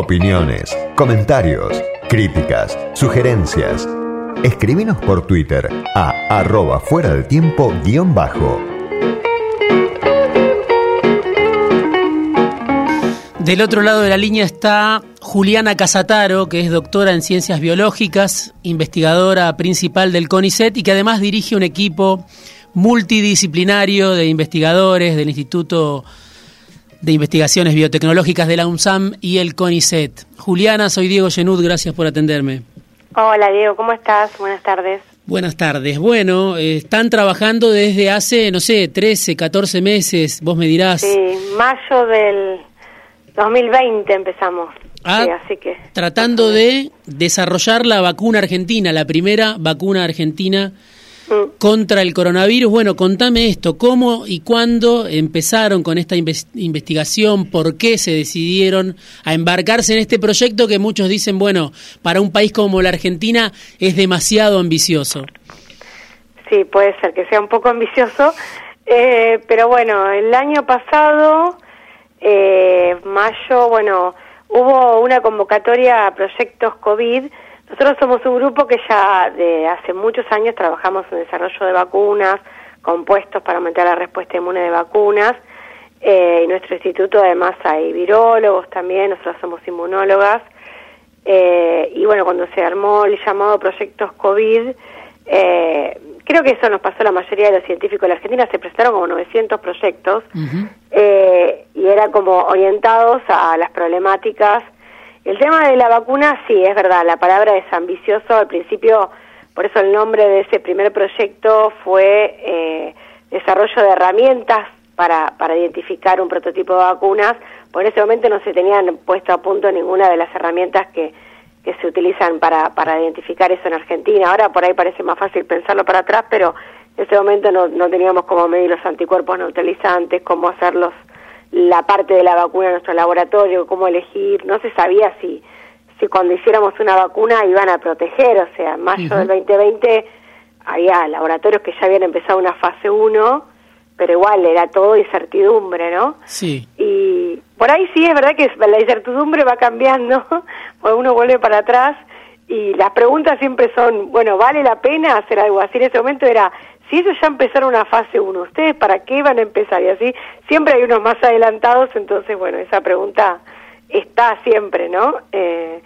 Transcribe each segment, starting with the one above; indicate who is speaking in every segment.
Speaker 1: Opiniones, comentarios, críticas, sugerencias. Escribinos por Twitter a arroba fuera del tiempo guion bajo.
Speaker 2: Del otro lado de la línea está Juliana Casataro, que es doctora en ciencias biológicas, investigadora principal del CONICET y que además dirige un equipo multidisciplinario de investigadores del Instituto de Investigaciones Biotecnológicas de la UNSAM y el CONICET. Juliana, soy Diego Genud, gracias por atenderme.
Speaker 3: Hola Diego, ¿cómo estás? Buenas tardes.
Speaker 2: Buenas tardes. Bueno, eh, están trabajando desde hace, no sé, 13, 14 meses, vos me dirás.
Speaker 3: Sí, mayo del 2020 empezamos.
Speaker 2: Ah,
Speaker 3: sí, así que
Speaker 2: tratando de desarrollar la vacuna argentina, la primera vacuna argentina. Contra el coronavirus. Bueno, contame esto, ¿cómo y cuándo empezaron con esta inves- investigación? ¿Por qué se decidieron a embarcarse en este proyecto que muchos dicen, bueno, para un país como la Argentina es demasiado ambicioso?
Speaker 3: Sí, puede ser que sea un poco ambicioso, eh, pero bueno, el año pasado, eh, mayo, bueno, hubo una convocatoria a proyectos COVID. Nosotros somos un grupo que ya de hace muchos años trabajamos en desarrollo de vacunas, compuestos para aumentar la respuesta inmune de vacunas. Eh, en nuestro instituto además hay virólogos también, nosotros somos inmunólogas. Eh, y bueno, cuando se armó el llamado Proyectos COVID, eh, creo que eso nos pasó a la mayoría de los científicos de la Argentina, se presentaron como 900 proyectos eh, y era como orientados a las problemáticas. El tema de la vacuna, sí, es verdad, la palabra es ambicioso, al principio, por eso el nombre de ese primer proyecto fue eh, desarrollo de herramientas para, para identificar un prototipo de vacunas, por ese momento no se tenían puesto a punto ninguna de las herramientas que, que se utilizan para, para identificar eso en Argentina. Ahora por ahí parece más fácil pensarlo para atrás, pero en ese momento no, no teníamos cómo medir los anticuerpos neutralizantes, cómo hacerlos la parte de la vacuna en nuestro laboratorio, cómo elegir, no se sabía si, si cuando hiciéramos una vacuna iban a proteger, o sea, en mayo
Speaker 2: Ujú.
Speaker 3: del 2020 había laboratorios que ya habían empezado una fase 1, pero igual era todo incertidumbre, ¿no?
Speaker 2: Sí.
Speaker 3: Y por ahí sí es verdad que la incertidumbre va cambiando, pues uno vuelve para atrás y las preguntas siempre son, bueno, ¿vale la pena hacer algo así? En ese momento era, si ellos ya empezaron una fase 1, ¿ustedes para qué van a empezar? Y así, siempre hay unos más adelantados, entonces, bueno, esa pregunta está siempre, ¿no? Eh,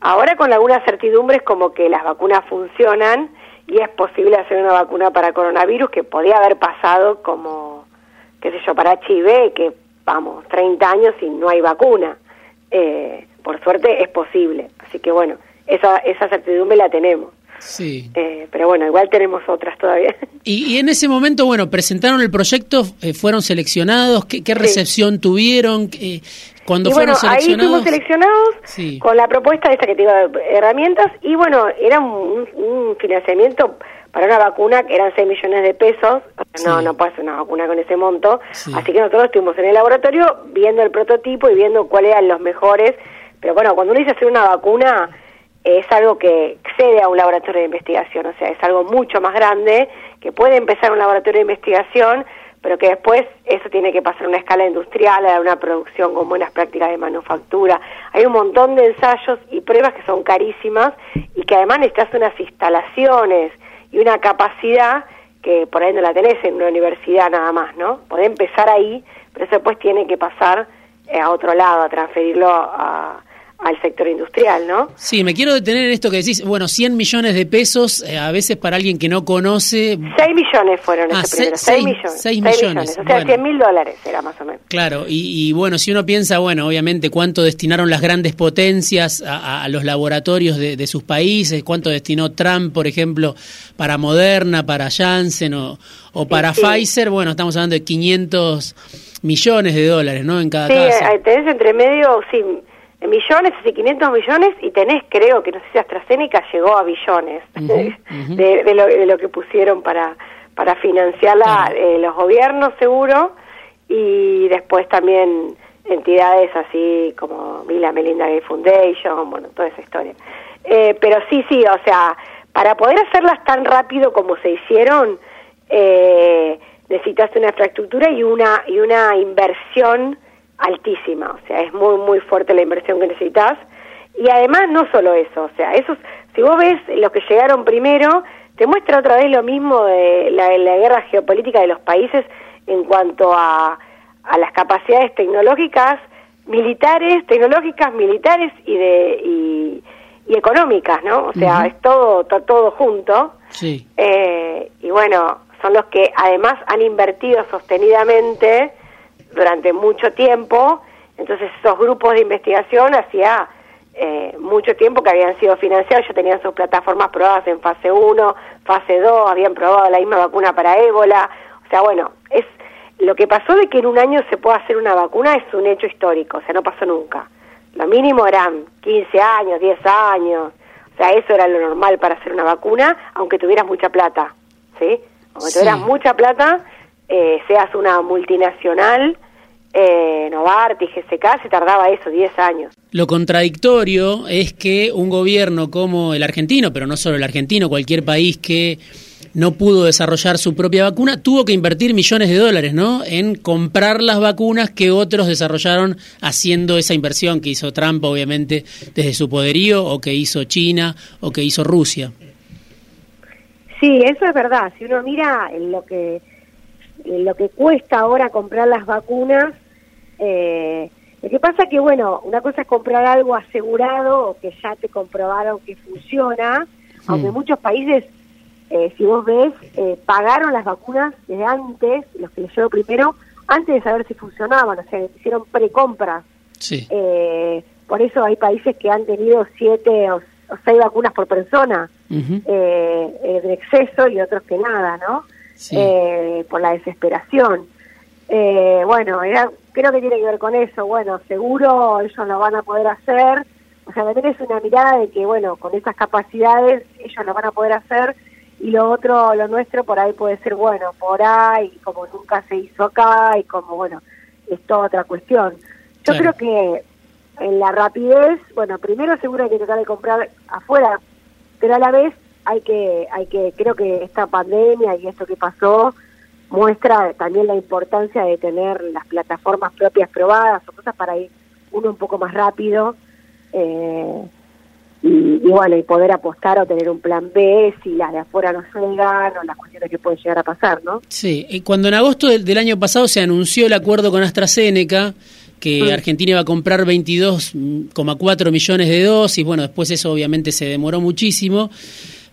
Speaker 3: ahora con algunas certidumbres como que las vacunas funcionan y es posible hacer una vacuna para coronavirus que podía haber pasado como qué sé yo, para HIV, que vamos, 30 años y no hay vacuna. Eh, por suerte es posible. Así que bueno, esa, esa certidumbre la tenemos.
Speaker 2: Sí.
Speaker 3: Eh, pero bueno, igual tenemos otras todavía.
Speaker 2: Y, y en ese momento, bueno, presentaron el proyecto, eh, fueron seleccionados, ¿qué, qué recepción tuvieron? Eh, cuando
Speaker 3: y
Speaker 2: fueron
Speaker 3: bueno, ahí
Speaker 2: seleccionados.
Speaker 3: fuimos seleccionados
Speaker 2: Sí.
Speaker 3: con la propuesta de esta que te iba herramientas y bueno, era un, un financiamiento para una vacuna que eran 6 millones de pesos. No,
Speaker 2: Sí.
Speaker 3: no puede ser una vacuna con ese monto.
Speaker 2: Sí.
Speaker 3: Así que nosotros estuvimos en el laboratorio viendo el prototipo y viendo cuáles eran los mejores. Pero bueno, cuando uno dice hacer una vacuna, es algo que excede a un laboratorio de investigación, o sea, es algo mucho más grande, que puede empezar un laboratorio de investigación, pero que después eso tiene que pasar a una escala industrial, a una producción con buenas prácticas de manufactura. Hay un montón de ensayos y pruebas que son carísimas y que además necesitas unas instalaciones y una capacidad que por ahí no la tenés en una universidad nada más, ¿no? Podés empezar ahí, pero eso después tiene que pasar eh, a otro lado, a transferirlo a- al sector industrial, ¿no?
Speaker 2: Sí, me quiero detener en esto que decís. Bueno, 100 millones de pesos, eh, a veces para alguien que no conoce.
Speaker 3: 6 millones fueron
Speaker 2: Ah,
Speaker 3: ese
Speaker 2: se-
Speaker 3: primero,
Speaker 2: seis-
Speaker 3: 6 millones.
Speaker 2: millones,
Speaker 3: O sea,
Speaker 2: bueno.
Speaker 3: 100 mil dólares era más o menos.
Speaker 2: Claro, y, y bueno, si uno piensa, bueno, obviamente cuánto destinaron las grandes potencias a, a- los laboratorios de, de sus países, cuánto destinó Trump, por ejemplo, para Moderna, para Janssen o, o para
Speaker 3: sí.
Speaker 2: Pfizer, bueno, estamos hablando de 500 millones de dólares, ¿no? En cada
Speaker 3: Sí,
Speaker 2: caso.
Speaker 3: eh, tenés entre medio, sí, millones, así 500 millones, y tenés, creo que no sé si AstraZeneca llegó a billones de, de lo, de lo que pusieron para, para financiarla
Speaker 2: Claro.
Speaker 3: eh, los gobiernos, seguro, y después también entidades así como Bill Melinda Gates Foundation, bueno, toda esa historia. Eh, pero sí, sí, o sea, para poder hacerlas tan rápido como se hicieron, eh, necesitas una infraestructura y una y una inversión
Speaker 4: altísima, o sea, es muy, muy fuerte la inversión que necesitas. Y además no solo eso, o sea, esos, si vos ves los que llegaron primero, te muestra otra vez lo mismo de la, guerra geopolítica de los países en cuanto a, a las capacidades tecnológicas, militares, tecnológicas, militares y de y, económicas, ¿no? O sea, es todo, todo junto.
Speaker 2: Sí.
Speaker 4: Eh, y bueno, son los que además han invertido sostenidamente durante mucho tiempo. Entonces esos grupos de investigación hacía eh, mucho tiempo que habían sido financiados, ya tenían sus plataformas probadas en fase 1, fase 2, habían probado la misma vacuna para ébola. O sea, bueno, es lo que pasó de que en un año se pueda hacer una vacuna es un hecho histórico, o sea, no pasó nunca. Lo mínimo eran 15 años, 10 años. O sea, eso era lo normal para hacer una vacuna, aunque tuvieras mucha plata, ¿sí? Aunque tuvieras mucha plata, eh, seas una multinacional, eh, Novartis, GSK, se tardaba eso, 10 años.
Speaker 2: Lo contradictorio es que un gobierno como el argentino, pero no solo el argentino, cualquier país que no pudo desarrollar su propia vacuna, tuvo que invertir millones de dólares, ¿no? En comprar las vacunas que otros desarrollaron haciendo esa inversión que hizo Trump, obviamente, desde su poderío, o que hizo China, o que hizo Rusia.
Speaker 3: Sí, eso es verdad. Si uno mira en lo que lo que cuesta ahora comprar las vacunas, eh, lo que pasa que, bueno, una cosa es comprar algo asegurado o que ya te comprobaron que funciona, aunque en muchos países, eh, si vos ves, eh, pagaron las vacunas desde antes, los que les primero, antes de saber si funcionaban, o sea, hicieron precompras.
Speaker 2: Sí.
Speaker 3: Eh, por eso hay países que han tenido siete o, seis vacunas por persona de exceso y otros que nada, ¿no? por la desesperación. bueno, era creo que tiene que ver con eso. Bueno, seguro ellos lo van a poder hacer. O sea, es una mirada de que, bueno, con esas capacidades ellos lo van a poder hacer y lo otro, lo nuestro, por ahí puede ser, bueno, por ahí, como nunca se hizo acá y como, bueno, es toda otra cuestión. Yo creo que en la rapidez, bueno, primero seguro hay que tratar de comprar afuera, pero a la vez hay que, hay que, creo que esta pandemia y esto que pasó, muestra también la importancia de tener las plataformas propias probadas o cosas para ir uno un poco más rápido eh, y, bueno, y poder apostar o tener un plan B si las de afuera no llegan o las cuestiones que pueden llegar a pasar, ¿no?
Speaker 2: Sí, y cuando en agosto del, año pasado se anunció el acuerdo con AstraZeneca, que Argentina iba a comprar 22,4 millones de dosis, bueno, después eso obviamente se demoró muchísimo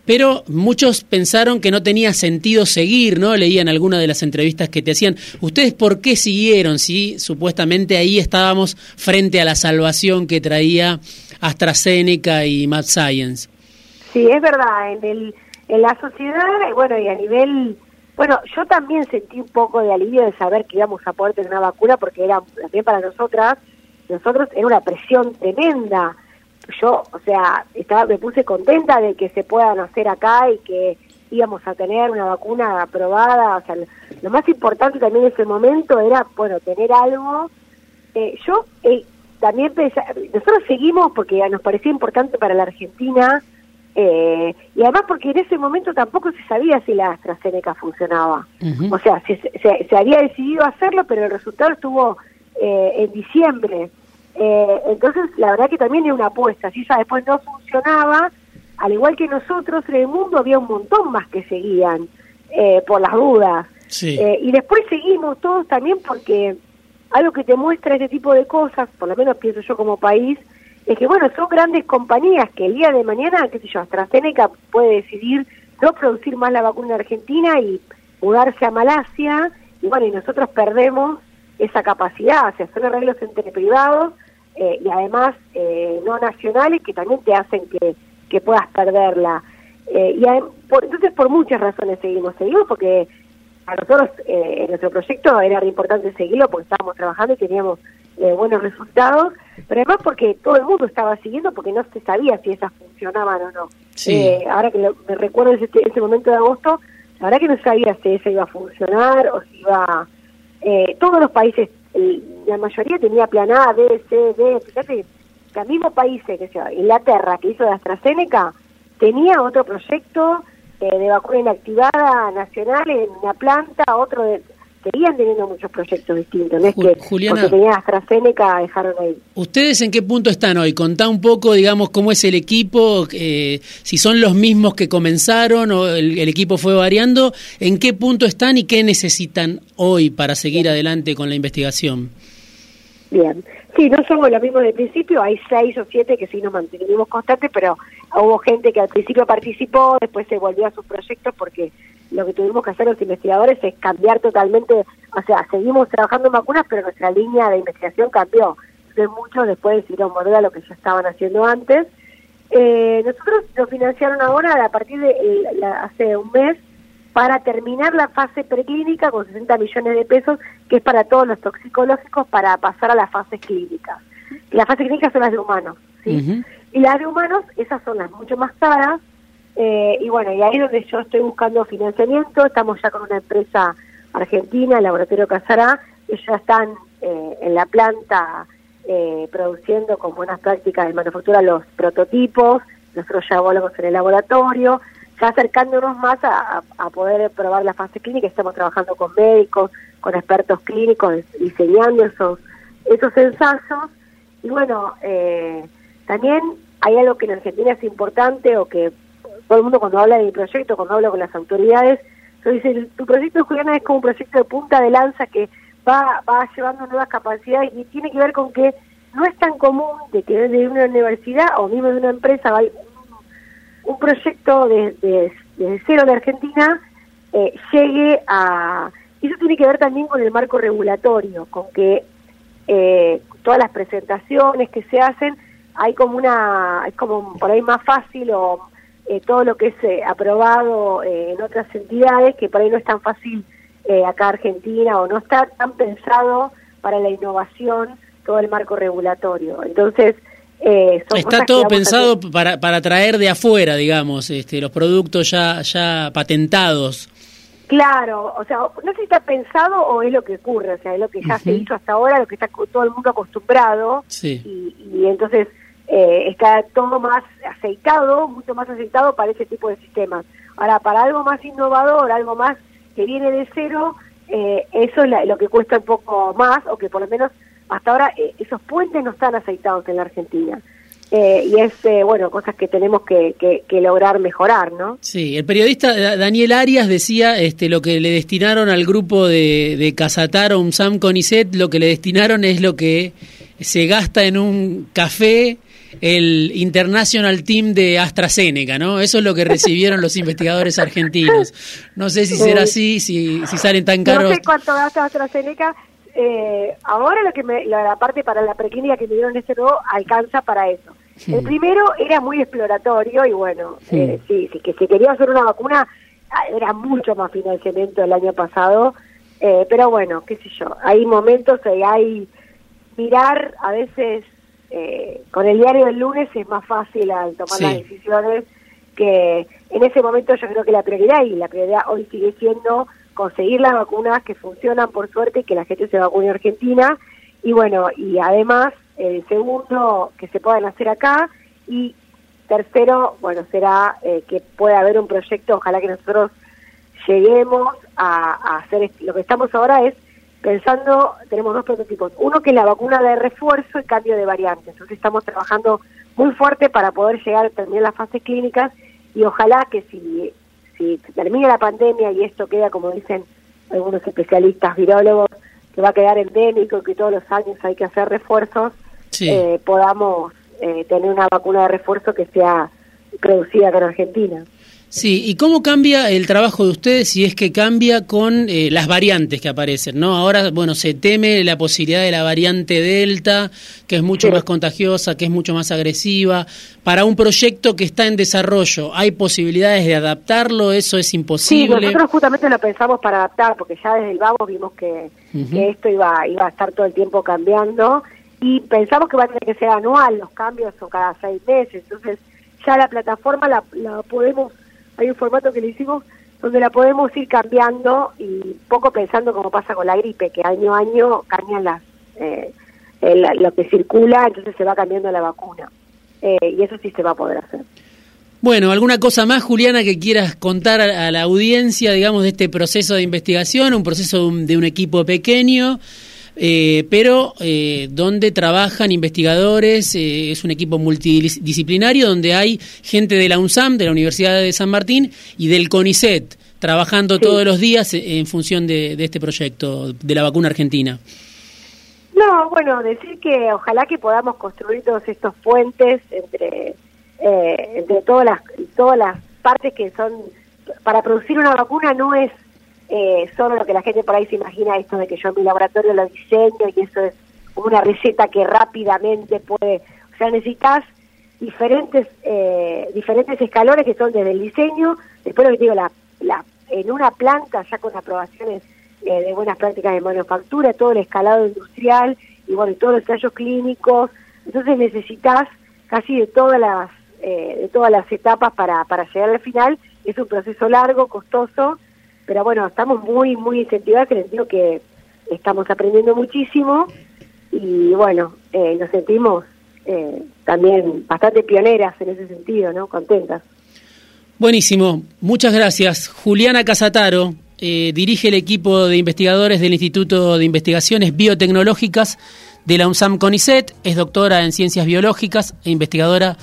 Speaker 2: pero muchos pensaron que no tenía sentido seguir, ¿no? Leían algunas de las entrevistas que te hacían. ¿Ustedes por qué siguieron si supuestamente ahí estábamos frente a la salvación que traía AstraZeneca y Mad Science?
Speaker 3: Sí, es verdad. En, el, en la sociedad, bueno, y a nivel... Bueno, yo también sentí un poco de alivio de saber que íbamos a poder tener una vacuna porque era también para nosotras, nosotros era una presión tremenda yo, o sea, estaba, me puse contenta de que se puedan hacer acá y que íbamos a tener una vacuna aprobada. O sea, lo, más importante también en ese momento era, bueno, tener algo. Eh, yo eh, también pensé, nosotros seguimos porque nos parecía importante para la Argentina eh, y además porque en ese momento tampoco se sabía si la AstraZeneca funcionaba. O sea, se, se, se, había decidido hacerlo, pero el resultado estuvo en diciembre. Eh, entonces, la verdad que también es una apuesta. Si esa después no funcionaba, al igual que nosotros, en el mundo había un montón más que seguían eh, por las dudas. Eh, y después seguimos todos también porque algo que te muestra este tipo de cosas, por lo menos pienso yo como país, es que, bueno, son grandes compañías que el día de mañana, qué sé yo, AstraZeneca puede decidir no producir más la vacuna en Argentina y mudarse a Malasia, y bueno, y nosotros perdemos esa capacidad, o sea, son arreglos entre privados eh, y además eh, no nacionales que también te hacen que, que puedas perderla. Eh, y por, entonces por muchas razones seguimos, seguimos porque a nosotros en nuestro proyecto era importante seguirlo porque estábamos trabajando y teníamos buenos resultados, pero además porque todo el mundo estaba siguiendo porque no se sabía si esas funcionaban o no. ahora que me recuerdo ese, ese momento de agosto, la verdad que no sabía si esa iba a funcionar o si iba... todos los países la mayoría tenía plan A, B, C, D. Fíjate que mismo país, que sea, Inglaterra, que hizo de AstraZeneca, tenía otro proyecto eh, de vacuna inactivada nacional en una planta, otro de... seguían teniendo muchos proyectos distintos, no es que Juliana, porque tenían AstraZeneca dejaron ahí.
Speaker 2: ¿Ustedes en qué punto están hoy? Contá un poco, digamos, cómo es el equipo, eh, si son los mismos que comenzaron o el, equipo fue variando, ¿en qué punto están y qué necesitan hoy para seguir adelante con la investigación?
Speaker 3: Bien, sí, no somos los mismos de principio, hay seis o siete que sí nos mantenemos constantes, pero hubo gente que al principio participó, después se volvió a sus proyectos porque lo que tuvimos que hacer los investigadores es cambiar totalmente, o sea, seguimos trabajando en vacunas, pero nuestra línea de investigación cambió. Entonces muchos después decidieron volver a lo que ya estaban haciendo antes. Eh, nosotros nos financiaron ahora a partir de hace un mes para terminar la fase preclínica con 60 millones de pesos, que es para todos los toxicológicos, para pasar a las fases clínicas. Las fases clínicas son las de humanos, ¿sí? Y las de humanos, esas son las mucho más caras, eh, y bueno, y ahí es donde yo estoy buscando financiamiento, estamos ya con una empresa argentina, el Laboratorio Casará, ellos ya están eh, en la planta eh, produciendo con buenas prácticas de manufactura los prototipos, nosotros ya volvemos en el laboratorio, ya acercándonos más a, poder probar la fase clínica, estamos trabajando con médicos, con expertos clínicos, diseñando esos, esos ensayos, y bueno, también hay algo que en Argentina es importante o que todo el mundo cuando habla de mi proyecto, cuando hablo con las autoridades, yo dice, tu proyecto, Juliana, es como un proyecto de punta de lanza que va, va llevando nuevas capacidades y tiene que ver con que no es tan común de que desde una universidad o mismo de una empresa va un, proyecto de, cero de Argentina eh, llegue a... Eso tiene que ver también con el marco regulatorio, con que eh, todas las presentaciones que se hacen hay como una, es como por ahí más fácil o eh, todo lo que es eh, aprobado eh, en otras entidades, que por ahí no es tan fácil acá Argentina o no está tan pensado para la innovación todo el marco regulatorio. Entonces,
Speaker 2: está todo pensado para, para traer de afuera, digamos, este, los productos ya, ya patentados.
Speaker 3: Claro, o sea, no sé si está pensado o es lo que ocurre, o sea, es lo que ya se hizo hasta ahora, lo que está todo el mundo acostumbrado. Y, y entonces eh, está todo más aceitado, mucho más aceitado para ese tipo de sistemas. Ahora, para algo más innovador, algo más que viene de cero, eh, eso es lo que cuesta un poco más, o que por lo menos hasta ahora eh, esos puentes no están aceitados en la Argentina. y es, bueno, cosas que tenemos que, lograr mejorar, ¿no?
Speaker 2: Sí, el periodista Daniel Arias decía este, lo que le destinaron al grupo de, de Casatar o UNSAM CONICET, lo que le destinaron es lo que se gasta en un café el International Team de AstraZeneca, ¿no? Eso es lo que recibieron los investigadores argentinos. No sé si será así, si, si salen tan caros.
Speaker 3: No sé cuánto gasta AstraZeneca. Eh, ahora lo que me, la, parte para la preclínica que me dieron este nuevo alcanza para eso. El primero era muy exploratorio y bueno, sí. Eh, sí, que si quería hacer una vacuna ah, era mucho más financiamiento el año pasado, eh, pero bueno, qué sé yo, hay momentos, hay mirar a veces eh, con el diario del lunes es más fácil al tomar las decisiones que en ese momento yo creo que la prioridad y la prioridad hoy sigue siendo conseguir las vacunas que funcionan por suerte y que la gente se vacune en Argentina. Y bueno y además el segundo que se puedan hacer acá y tercero bueno será eh, que pueda haber un proyecto ojalá que nosotros lleguemos a hacer lo que estamos ahora es pensando, tenemos dos prototipos. Uno que es la vacuna de refuerzo y cambio de variantes. Entonces estamos trabajando muy fuerte para poder llegar a terminar las fases clínicas y ojalá que si, si termina la pandemia y esto queda, como dicen algunos especialistas virólogos, que va a quedar endémico, que todos los años hay que hacer refuerzos, eh, podamos eh, tener una vacuna de refuerzo que sea producida en Argentina.
Speaker 2: Sí, ¿y cómo cambia el trabajo de ustedes si es que cambia con eh, las variantes que aparecen? ¿no? Ahora, bueno, se teme la posibilidad de la variante Delta, que es mucho más contagiosa, que es mucho más agresiva. Para un proyecto que está en desarrollo, ¿hay posibilidades de adaptarlo? ¿Eso es imposible?
Speaker 3: Sí, nosotros justamente lo pensamos para adaptar, porque ya desde el vamos vimos que, esto iba, iba a estar todo el tiempo cambiando y pensamos que va a tener que ser anual, los cambios son cada seis meses, entonces ya la plataforma la, la podemos hay un formato que le hicimos donde la podemos ir cambiando y poco pensando como pasa con la gripe, que año a año cambian las, eh, lo que circula, entonces se va cambiando la vacuna. Eh, y eso sí se va a poder hacer.
Speaker 2: Bueno, ¿alguna cosa más, Juliana, que quieras contar a, la audiencia, digamos, de este proceso de investigación, un proceso de un equipo pequeño? Eh, pero eh, donde trabajan investigadores, eh, es un equipo multidisciplinario donde hay gente de la UNSAM, de la Universidad de San Martín y del CONICET, trabajando todos los días en función de, este proyecto de la vacuna argentina.
Speaker 3: No, bueno, decir que ojalá que podamos construir todos estos puentes entre, entre todas las, todas las partes que son, para producir una vacuna no es eh, solo lo que la gente por ahí se imagina esto de que yo en mi laboratorio lo diseño y eso es una receta que rápidamente puede, o sea, necesitas diferentes eh, diferentes escalones que son desde el diseño, después lo que digo, la, la, en una planta ya con aprobaciones eh, de buenas prácticas de manufactura, todo el escalado industrial y bueno, todos los ensayos clínicos, entonces necesitas casi de todas las eh, de todas las etapas para, para llegar al final, es un proceso largo, costoso, pero bueno, estamos muy, muy incentivados en el sentido que estamos aprendiendo muchísimo y bueno, eh, nos sentimos eh, también bastante pioneras en ese sentido, ¿no? Contentas.
Speaker 2: Buenísimo, muchas gracias. Juliana Casataro eh, dirige el equipo de investigadores del Instituto de Investigaciones Biotecnológicas de la UNSAM CONICET, es doctora en ciencias biológicas e investigadora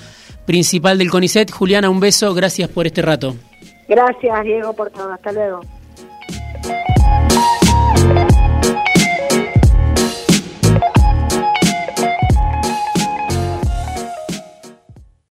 Speaker 2: principal del CONICET. Juliana, un beso, gracias por este rato.
Speaker 3: Gracias, Diego, por todo. Hasta luego.